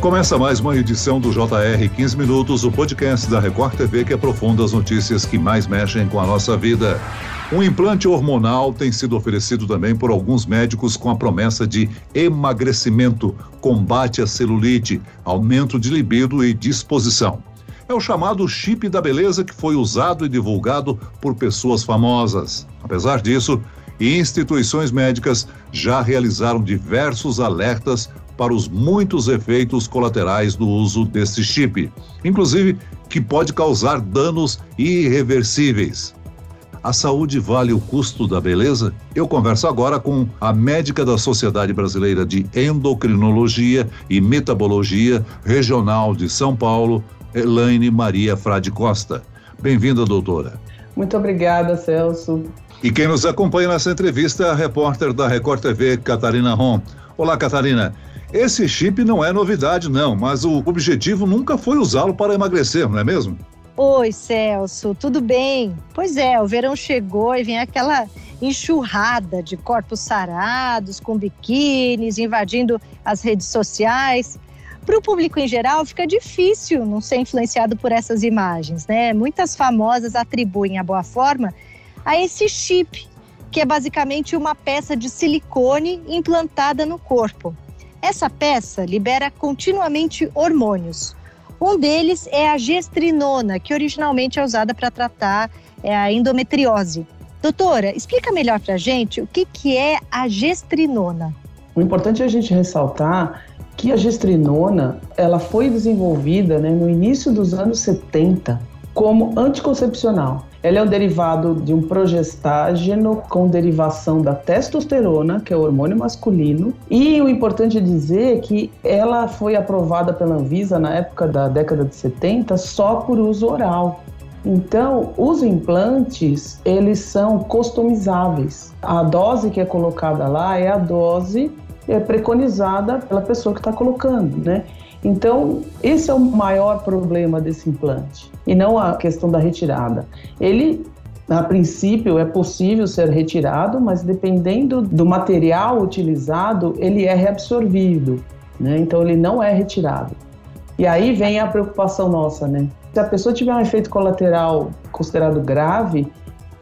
Começa mais uma edição do JR 15 Minutos, o podcast da Record TV que aprofunda as notícias que mais mexem com a nossa vida. Um implante hormonal tem sido oferecido também por alguns médicos com a promessa de emagrecimento, combate à celulite, aumento de libido e disposição. É o chamado chip da beleza que foi usado e divulgado por pessoas famosas. Apesar disso, instituições médicas já realizaram diversos alertas para os muitos efeitos colaterais do uso desse chip, inclusive que pode causar danos irreversíveis. A saúde vale o custo da beleza? Eu converso agora com a médica da Sociedade Brasileira de Endocrinologia e Metabologia Regional de São Paulo, Elaine Maria Frade Costa. Bem-vinda, doutora. Muito obrigada, Celso. E quem nos acompanha nessa entrevista é a repórter da Record TV, Catarina Ron. Olá, Catarina. Esse chip não é novidade, não, mas o objetivo nunca foi usá-lo para emagrecer, não é mesmo? Oi, Celso, tudo bem? Pois é, o verão chegou e vem aquela enxurrada de corpos sarados, com biquínis, invadindo as redes sociais. Para o público em geral, fica difícil não ser influenciado por essas imagens, né? Muitas famosas atribuem a boa forma a esse chip, que é basicamente uma peça de silicone implantada no corpo. Essa peça libera continuamente hormônios. Um deles é a gestrinona, que originalmente é usada para tratar é, a endometriose. Doutora, explica melhor para a gente o que, que é a gestrinona. O importante é a gente ressaltar que a gestrinona ela foi desenvolvida né, no início dos anos 70 como anticoncepcional. Ela é um derivado de um progestágeno com derivação da testosterona, que é o hormônio masculino. E o importante é dizer que ela foi aprovada pela Anvisa na época da década de 70 só por uso oral. Então, os implantes, eles são customizáveis. A dose que é colocada lá é a dose é preconizada pela pessoa que está colocando, né? Então, esse é o maior problema desse implante, e não a questão da retirada. Ele, a princípio, é possível ser retirado, mas dependendo do material utilizado, ele é reabsorvido, né? Então, ele não é retirado. E aí vem a preocupação nossa, né? Se a pessoa tiver um efeito colateral considerado grave,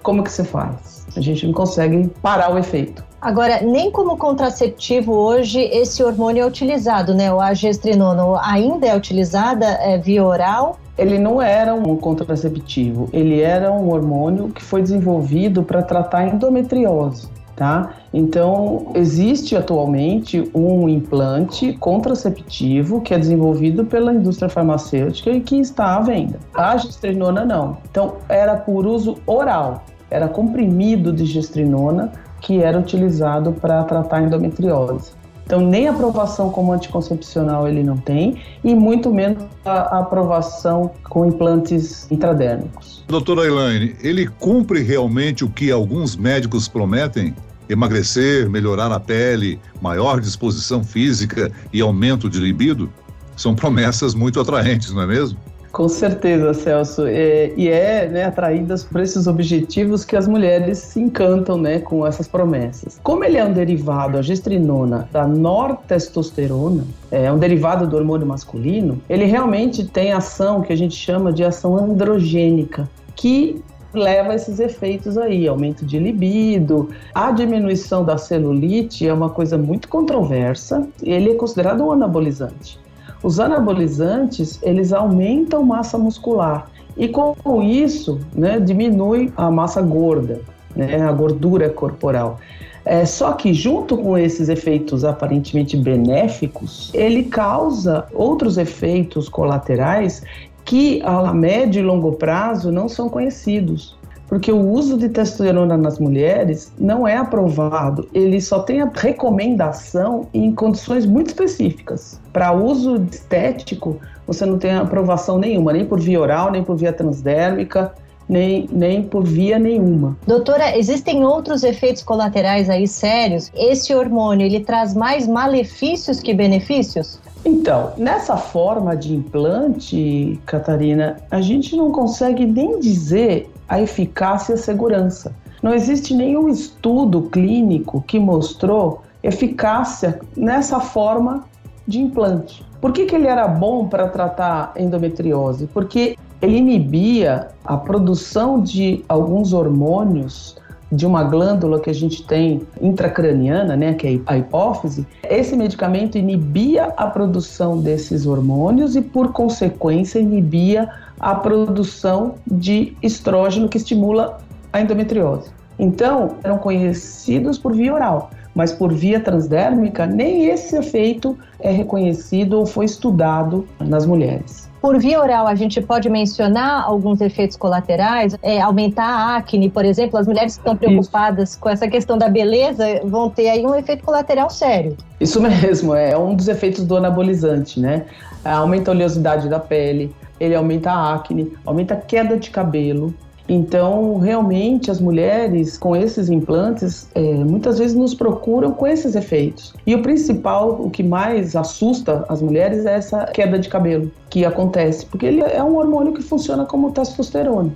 como que você faz? A gente não consegue parar o efeito. Agora, nem como contraceptivo hoje esse hormônio é utilizado, né? O agestrinona ainda é utilizada é, via oral? Ele não era um contraceptivo, ele era um hormônio que foi desenvolvido para tratar endometriose. Tá? Então, existe atualmente um implante contraceptivo que é desenvolvido pela indústria farmacêutica e que está à venda. A gestrinona não. Então, era por uso oral, era comprimido de gestrinona que era utilizado para tratar endometriose. Então, nem aprovação como anticoncepcional ele não tem, e muito menos a aprovação com implantes intradérmicos. Doutora Elaine, ele cumpre realmente o que alguns médicos prometem? Emagrecer, melhorar a pele, maior disposição física e aumento de libido? São promessas muito atraentes, não é mesmo? Com certeza, Celso. É, e é né, atraídas por esses objetivos que as mulheres se encantam né, com essas promessas. Como ele é um derivado, a gestrinona, da nortestosterona, é um derivado do hormônio masculino, ele realmente tem ação que a gente chama de ação androgênica, que leva a esses efeitos aí, aumento de libido. A diminuição da celulite é uma coisa muito controversa. Ele é considerado um anabolizante. Os anabolizantes, eles aumentam massa muscular e com isso, né, diminui a massa gorda, né, a gordura corporal. É, só que junto com esses efeitos aparentemente benéficos, ele causa outros efeitos colaterais que a médio e longo prazo não são conhecidos porque o uso de testosterona nas mulheres não é aprovado, ele só tem a recomendação em condições muito específicas. Para uso estético, você não tem aprovação nenhuma, nem por via oral, nem por via transdérmica, nem, nem por via nenhuma. Doutora, existem outros efeitos colaterais aí sérios? Esse hormônio, ele traz mais malefícios que benefícios? Então, nessa forma de implante, Catarina, a gente não consegue nem dizer a eficácia e a segurança. Não existe nenhum estudo clínico que mostrou eficácia nessa forma de implante. Por que, que ele era bom para tratar endometriose? Porque ele inibia a produção de alguns hormônios de uma glândula que a gente tem intracraniana, né, que é a hipófise, esse medicamento inibia a produção desses hormônios e, por consequência, inibia a produção de estrógeno que estimula a endometriose. Então, eram conhecidos por via oral, mas por via transdérmica, nem esse efeito é reconhecido ou foi estudado nas mulheres. Por via oral, a gente pode mencionar alguns efeitos colaterais, é, aumentar a acne, por exemplo. As mulheres que estão preocupadas Isso. com essa questão da beleza vão ter aí um efeito colateral sério. Isso mesmo, é um dos efeitos do anabolizante, né? Aumenta a oleosidade da pele, ele aumenta a acne, aumenta a queda de cabelo, então, realmente, as mulheres com esses implantes é, muitas vezes nos procuram com esses efeitos. E o principal, o que mais assusta as mulheres é essa queda de cabelo que acontece, porque ele é um hormônio que funciona como testosterona.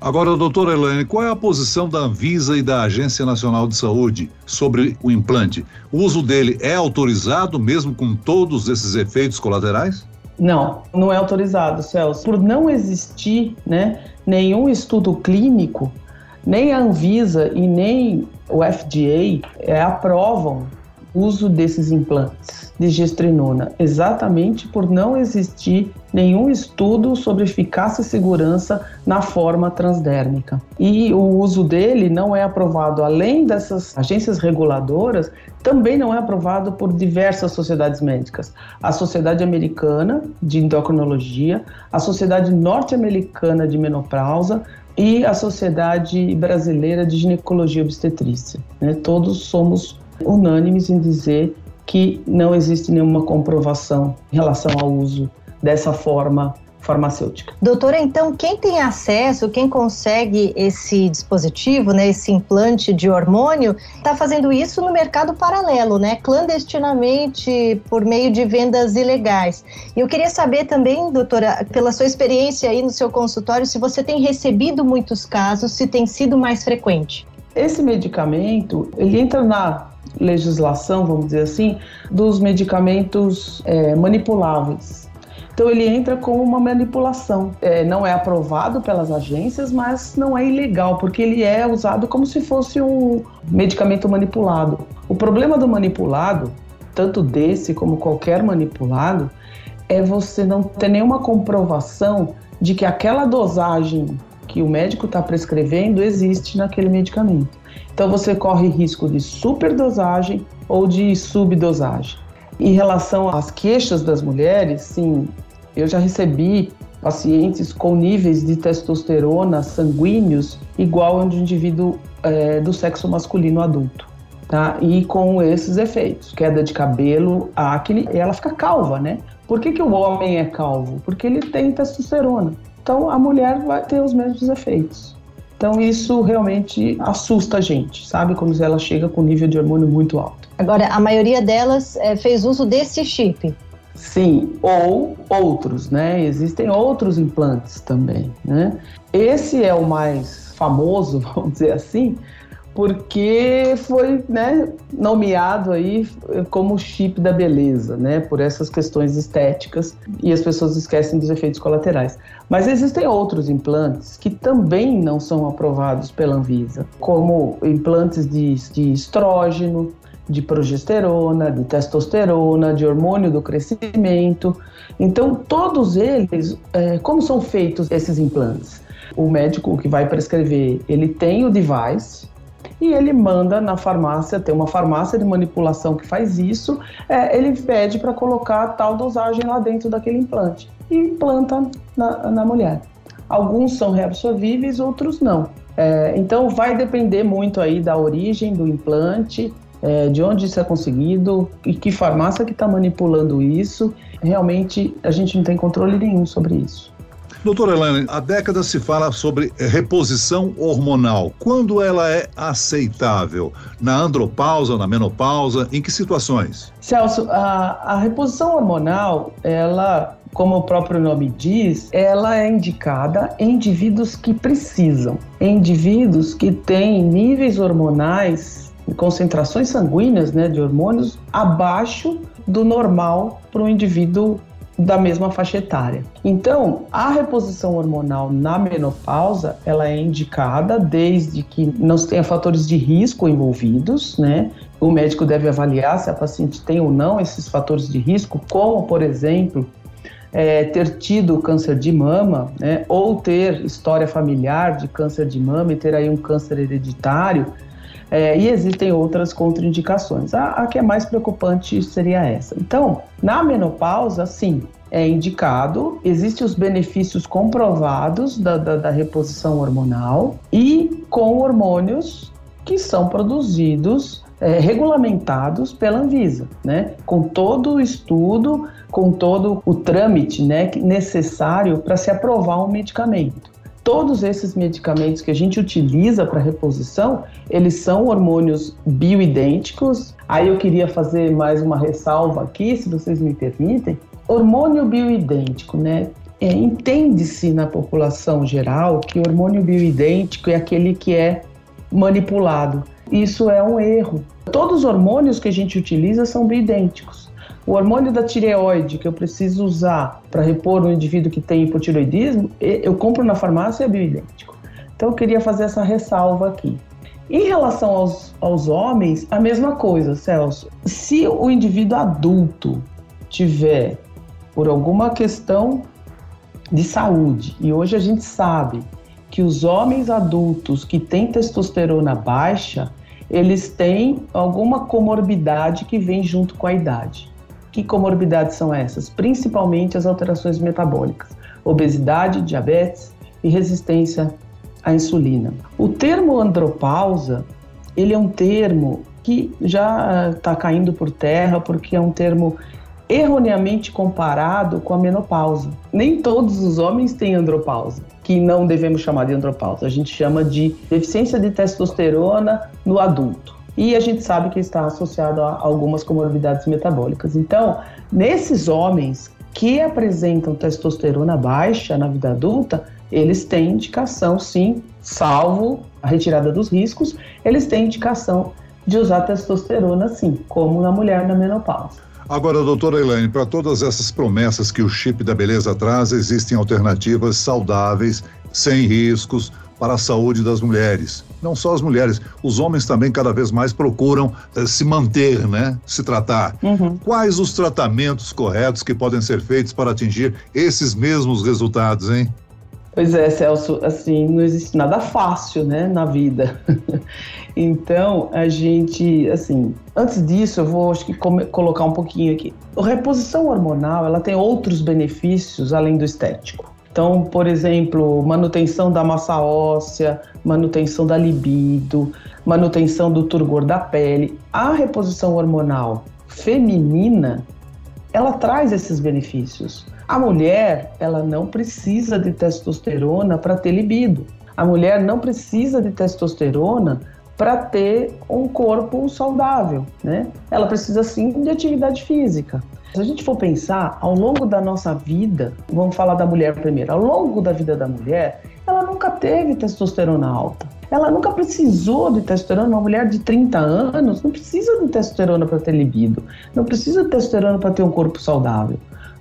Agora, doutora Elaine, qual é a posição da Anvisa e da Agência Nacional de Saúde sobre o implante? O uso dele é autorizado mesmo com todos esses efeitos colaterais? Não, não é autorizado, Celso. Por não existir né, nenhum estudo clínico, nem a Anvisa e nem o FDA é, aprovam uso desses implantes de gestrinona, exatamente por não existir nenhum estudo sobre eficácia e segurança na forma transdérmica. E o uso dele não é aprovado, além dessas agências reguladoras, também não é aprovado por diversas sociedades médicas. A Sociedade Americana de Endocrinologia, a Sociedade Norte-Americana de Menopausa e a Sociedade Brasileira de Ginecologia e Obstetrícia. Né? Todos somos unânimes em dizer que não existe nenhuma comprovação em relação ao uso dessa forma farmacêutica. Doutora, então quem tem acesso, quem consegue esse dispositivo, né, esse implante de hormônio, está fazendo isso no mercado paralelo, né, clandestinamente por meio de vendas ilegais. E eu queria saber também, doutora, pela sua experiência aí no seu consultório, se você tem recebido muitos casos, se tem sido mais frequente. Esse medicamento, ele entra na legislação, vamos dizer assim, dos medicamentos é, manipuláveis. Então ele entra como uma manipulação. É, não é aprovado pelas agências, mas não é ilegal, porque ele é usado como se fosse um medicamento manipulado. O problema do manipulado, tanto desse como qualquer manipulado, é você não ter nenhuma comprovação de que aquela dosagem que o médico está prescrevendo existe naquele medicamento. Então você corre risco de superdosagem ou de subdosagem. Em relação às queixas das mulheres, sim, eu já recebi pacientes com níveis de testosterona sanguíneos igual ao de um indivíduo é, do sexo masculino adulto. Tá? E com esses efeitos, queda de cabelo, acne, ela fica calva, né? Por que, que o homem é calvo? Porque ele tem testosterona. Então a mulher vai ter os mesmos efeitos. Então isso realmente assusta a gente, sabe? Quando ela chega com nível de hormônio muito alto. Agora, a maioria delas é, fez uso desse chip. Sim, ou outros, né? Existem outros implantes também, né? Esse é o mais famoso, vamos dizer assim, porque foi né, nomeado aí como chip da beleza, né, por essas questões estéticas e as pessoas esquecem dos efeitos colaterais. Mas existem outros implantes que também não são aprovados pela Anvisa, como implantes de, de estrógeno, de progesterona, de testosterona, de hormônio do crescimento. Então, todos eles, é, como são feitos esses implantes? O médico que vai prescrever, ele tem o device e ele manda na farmácia, tem uma farmácia de manipulação que faz isso, é, ele pede para colocar tal dosagem lá dentro daquele implante e implanta na, na mulher. Alguns são reabsorvíveis, outros não. É, então vai depender muito aí da origem do implante, é, de onde isso é conseguido e que farmácia que está manipulando isso. Realmente a gente não tem controle nenhum sobre isso. Doutora Elaine, há décadas se fala sobre reposição hormonal. Quando ela é aceitável? Na andropausa, na menopausa, em que situações? Celso, a, a reposição hormonal, ela, como o próprio nome diz, ela é indicada em indivíduos que precisam, em indivíduos que têm níveis hormonais concentrações sanguíneas né, de hormônios abaixo do normal para um indivíduo da mesma faixa etária. Então, a reposição hormonal na menopausa, ela é indicada desde que não tenha fatores de risco envolvidos, né? O médico deve avaliar se a paciente tem ou não esses fatores de risco, como, por exemplo, é, ter tido câncer de mama, né, ou ter história familiar de câncer de mama e ter aí um câncer hereditário, é, e existem outras contraindicações. A, a, que é mais preocupante seria essa. Então, na menopausa, sim, é indicado, existem os benefícios comprovados da, da, da reposição hormonal e com hormônios que são produzidos é, regulamentados pela Anvisa, né? Com todo o estudo, com todo o trâmite, né, necessário para se aprovar um medicamento. Todos esses medicamentos que a gente utiliza para reposição, eles são hormônios bioidênticos. Aí eu queria fazer mais uma ressalva aqui, se vocês me permitem. Hormônio bioidêntico, né? É, Entende-se na população geral que hormônio bioidêntico é aquele que é manipulado. Isso é um erro. Todos os hormônios que a gente utiliza são bioidênticos. O hormônio da tireoide que eu preciso usar para repor um indivíduo que tem hipotireoidismo, eu compro na farmácia é bioidêntico. Então eu queria fazer essa ressalva aqui. Em relação aos, aos homens, a mesma coisa, Celso. Se o indivíduo adulto tiver, por alguma questão de saúde, e hoje a gente sabe que os homens adultos que têm testosterona baixa, eles têm alguma comorbidade que vem junto com a idade. Que comorbidades são essas? Principalmente as alterações metabólicas, obesidade, diabetes e resistência à insulina. O termo andropausa, ele é um termo que já está caindo por terra porque é um termo erroneamente comparado com a menopausa. Nem todos os homens têm andropausa, que não devemos chamar de andropausa. A gente chama de deficiência de testosterona no adulto. E a gente sabe que está associado a algumas comorbidades metabólicas. Então, nesses homens que apresentam testosterona baixa na vida adulta, eles têm indicação, sim, salvo a retirada dos riscos, eles têm indicação de usar testosterona, sim, como na mulher na menopausa. Agora, doutora Elaine, para todas essas promessas que o chip da beleza traz, existem alternativas saudáveis, sem riscos, para a saúde das mulheres. Não só as mulheres, os homens também cada vez mais procuram eh, se manter, né? Se tratar. Uhum. Quais os tratamentos corretos que podem ser feitos para atingir esses mesmos resultados, hein? Pois é, Celso, assim, não existe nada fácil, né, na vida. então, a gente, assim, antes disso, eu vou acho que colocar um pouquinho aqui. A reposição hormonal, ela tem outros benefícios além do estético. Então, por exemplo, manutenção da massa óssea, manutenção da libido, manutenção do turgor da pele. A reposição hormonal feminina, ela traz esses benefícios. A mulher, ela não precisa de testosterona para ter libido. A mulher não precisa de testosterona para ter um corpo saudável, né? Ela precisa sim de atividade física. Se a gente for pensar, ao longo da nossa vida, vamos falar da mulher primeiro, ao longo da vida da mulher, ela nunca teve testosterona alta. Ela nunca precisou de testosterona. Uma mulher de 30 anos não precisa de testosterona para ter libido, não precisa de testosterona para ter um corpo saudável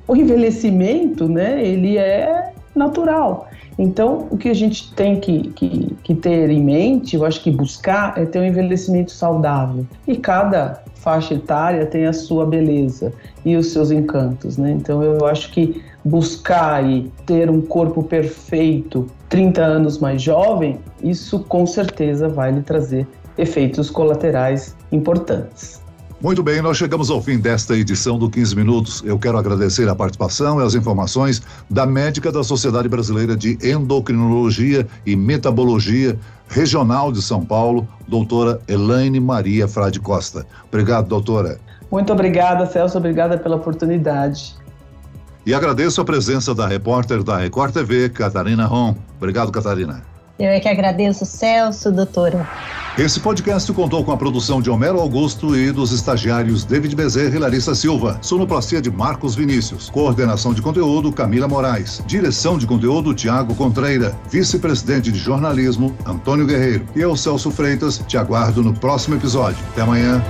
o envelhecimento, né, ele é natural. Então, o que a gente tem que, que, que, ter em mente, eu acho que buscar, é ter um envelhecimento saudável. E cada faixa etária tem a sua beleza e os seus encantos, né? Então, eu acho que buscar e ter um corpo perfeito 30 anos mais jovem, isso com certeza vai lhe trazer efeitos colaterais importantes. Muito bem, nós chegamos ao fim desta edição do 15 Minutos. Eu quero agradecer a participação e as informações da médica da Sociedade Brasileira de Endocrinologia e Metabologia Regional de São Paulo, doutora Elaine Maria Frade Costa. Obrigado, doutora. Muito obrigada, Celso. Obrigada pela oportunidade. E agradeço a presença da repórter da Record TV, Catarina Ron. Obrigado, Catarina. Eu é que agradeço, Celso, doutora. Esse podcast contou com a produção de Homero Augusto e dos estagiários David Bezerra e Larissa Silva. Sonoplastia de Marcos Vinícius. Coordenação de conteúdo Camila Moraes. Direção de conteúdo Tiago Contreira. Vice-presidente de jornalismo Antônio Guerreiro. E eu, Celso Freitas, te aguardo no próximo episódio. Até amanhã.